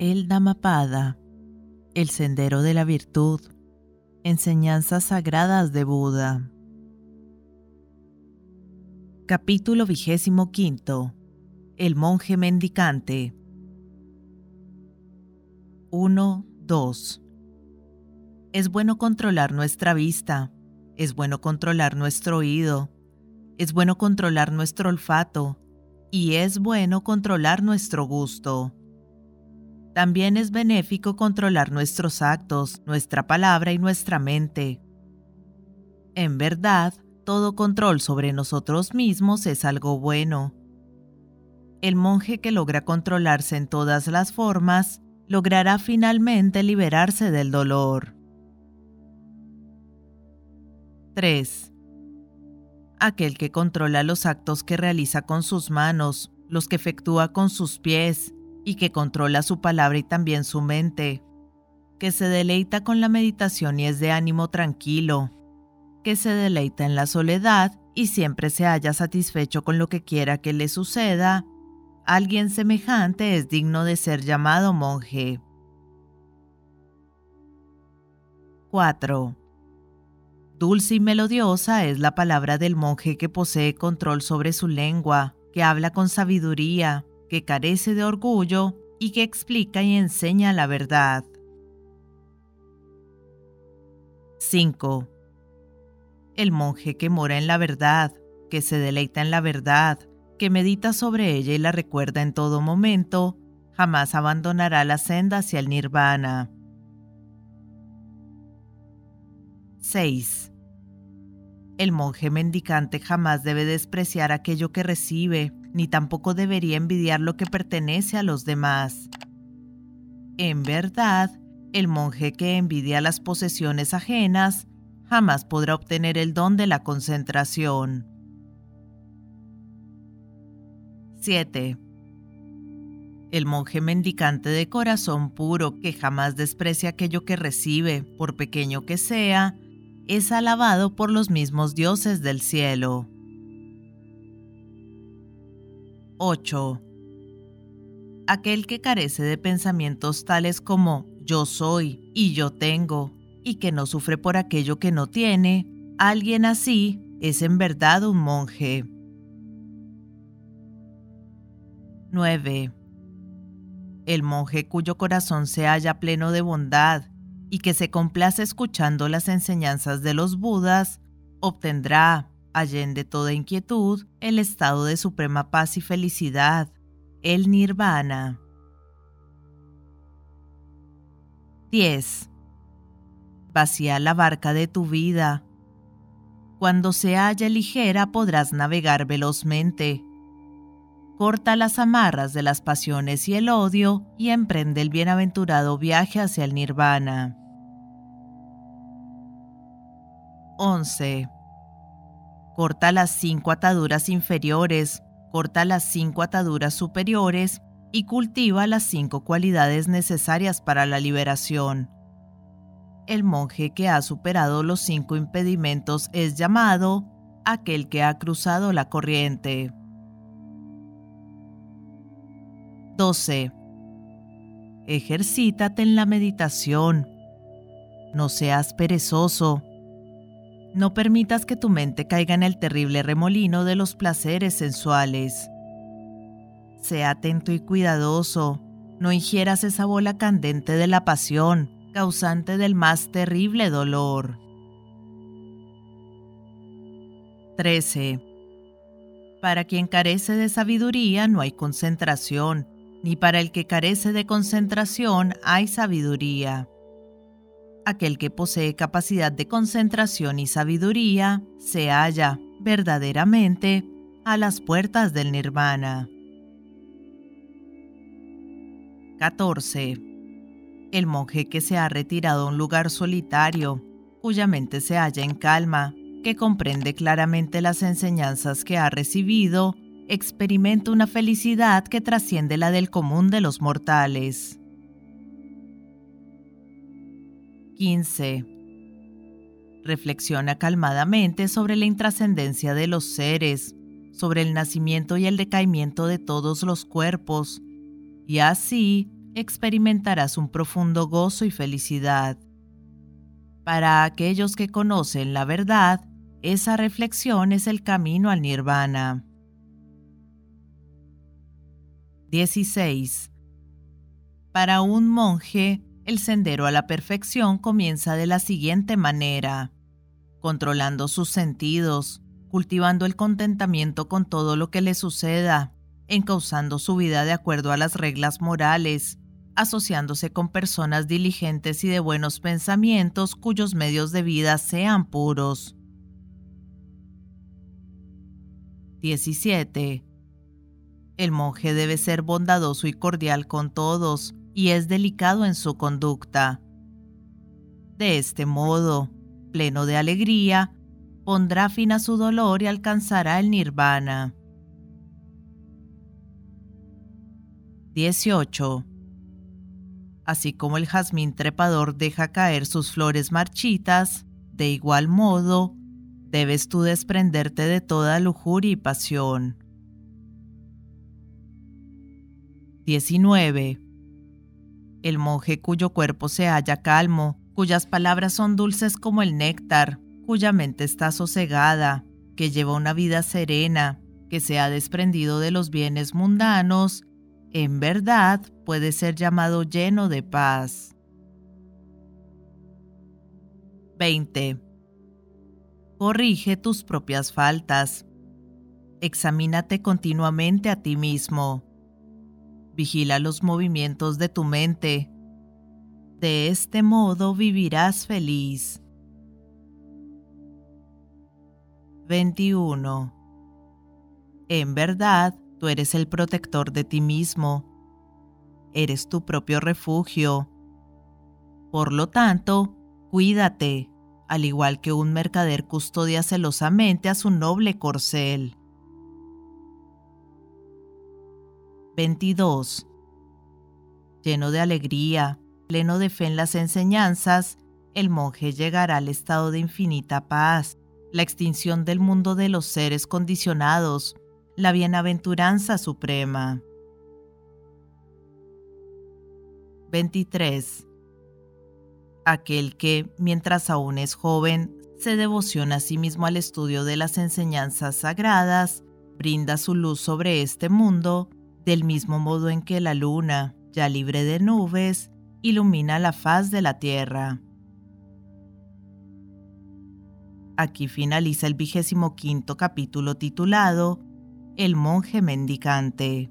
El Dhammapada, el sendero de la virtud, enseñanzas sagradas de Buda. Capítulo vigésimo quinto. El monje mendicante. 1, 2. Es bueno controlar nuestra vista, es bueno controlar nuestro oído, es bueno controlar nuestro olfato y es bueno controlar nuestro gusto. También es benéfico controlar nuestros actos, nuestra palabra y nuestra mente. En verdad, todo control sobre nosotros mismos es algo bueno. El monje que logra controlarse en todas las formas logrará finalmente liberarse del dolor. 3. Aquel que controla los actos que realiza con sus manos, los que efectúa con sus pies, y que controla su palabra y también su mente, que se deleita con la meditación y es de ánimo tranquilo, que se deleita en la soledad y siempre se halla satisfecho con lo que quiera que le suceda, alguien semejante es digno de ser llamado monje. 4. Dulce y melodiosa es la palabra del monje que posee control sobre su lengua, que habla con sabiduría, que carece de orgullo y que explica y enseña la verdad. 5. El monje que mora en la verdad, que se deleita en la verdad, que medita sobre ella y la recuerda en todo momento, jamás abandonará la senda hacia el nirvana. 6. El monje mendicante jamás debe despreciar aquello que recibe, ni tampoco debería envidiar lo que pertenece a los demás. En verdad, el monje que envidia las posesiones ajenas jamás podrá obtener el don de la concentración. 7. El monje mendicante de corazón puro que jamás desprecia aquello que recibe, por pequeño que sea, es alabado por los mismos dioses del cielo. 8. Aquel que carece de pensamientos tales como yo soy y yo tengo, y que no sufre por aquello que no tiene, alguien así es en verdad un monje. 9. El monje cuyo corazón se halla pleno de bondad y que se complace escuchando las enseñanzas de los Budas, obtendrá, allende toda inquietud, el estado de suprema paz y felicidad, el nirvana. 10. Vacía la barca de tu vida. Cuando se halla ligera podrás navegar velozmente. Corta las amarras de las pasiones y el odio y emprende el bienaventurado viaje hacia el nirvana. 11. Corta las cinco ataduras inferiores, corta las cinco ataduras superiores y cultiva las cinco cualidades necesarias para la liberación. El monje que ha superado los cinco impedimentos es llamado aquel que ha cruzado la corriente. 12. Ejercítate en la meditación. No seas perezoso. No permitas que tu mente caiga en el terrible remolino de los placeres sensuales. Sea atento y cuidadoso. No ingieras esa bola candente de la pasión, causante del más terrible dolor. 13. Para quien carece de sabiduría no hay concentración, ni para el que carece de concentración hay sabiduría aquel que posee capacidad de concentración y sabiduría se halla verdaderamente a las puertas del nirvana. 14. El monje que se ha retirado a un lugar solitario, cuya mente se halla en calma, que comprende claramente las enseñanzas que ha recibido, experimenta una felicidad que trasciende la del común de los mortales. 15. Reflexiona calmadamente sobre la intrascendencia de los seres, sobre el nacimiento y el decaimiento de todos los cuerpos, y así experimentarás un profundo gozo y felicidad. Para aquellos que conocen la verdad, esa reflexión es el camino al nirvana. 16. Para un monje, el sendero a la perfección comienza de la siguiente manera, controlando sus sentidos, cultivando el contentamiento con todo lo que le suceda, encauzando su vida de acuerdo a las reglas morales, asociándose con personas diligentes y de buenos pensamientos cuyos medios de vida sean puros. 17. El monje debe ser bondadoso y cordial con todos y es delicado en su conducta. De este modo, pleno de alegría, pondrá fin a su dolor y alcanzará el nirvana. 18. Así como el jazmín trepador deja caer sus flores marchitas, de igual modo, debes tú desprenderte de toda lujuria y pasión. 19. El monje cuyo cuerpo se halla calmo, cuyas palabras son dulces como el néctar, cuya mente está sosegada, que lleva una vida serena, que se ha desprendido de los bienes mundanos en verdad puede ser llamado lleno de paz. 20. Corrige tus propias faltas. Examínate continuamente a ti mismo. Vigila los movimientos de tu mente. De este modo vivirás feliz. 21. En verdad, Tú eres el protector de ti mismo. Eres tu propio refugio. Por lo tanto, cuídate, al igual que un mercader custodia celosamente a su noble corcel. 22. Lleno de alegría, pleno de fe en las enseñanzas, el monje llegará al estado de infinita paz, la extinción del mundo de los seres condicionados, la bienaventuranza suprema. 23. Aquel que, mientras aún es joven, se devociona a sí mismo al estudio de las enseñanzas sagradas, brinda su luz sobre este mundo, del mismo modo en que la luna, ya libre de nubes, ilumina la faz de la tierra. Aquí finaliza el vigésimo quinto capítulo titulado el monje mendicante.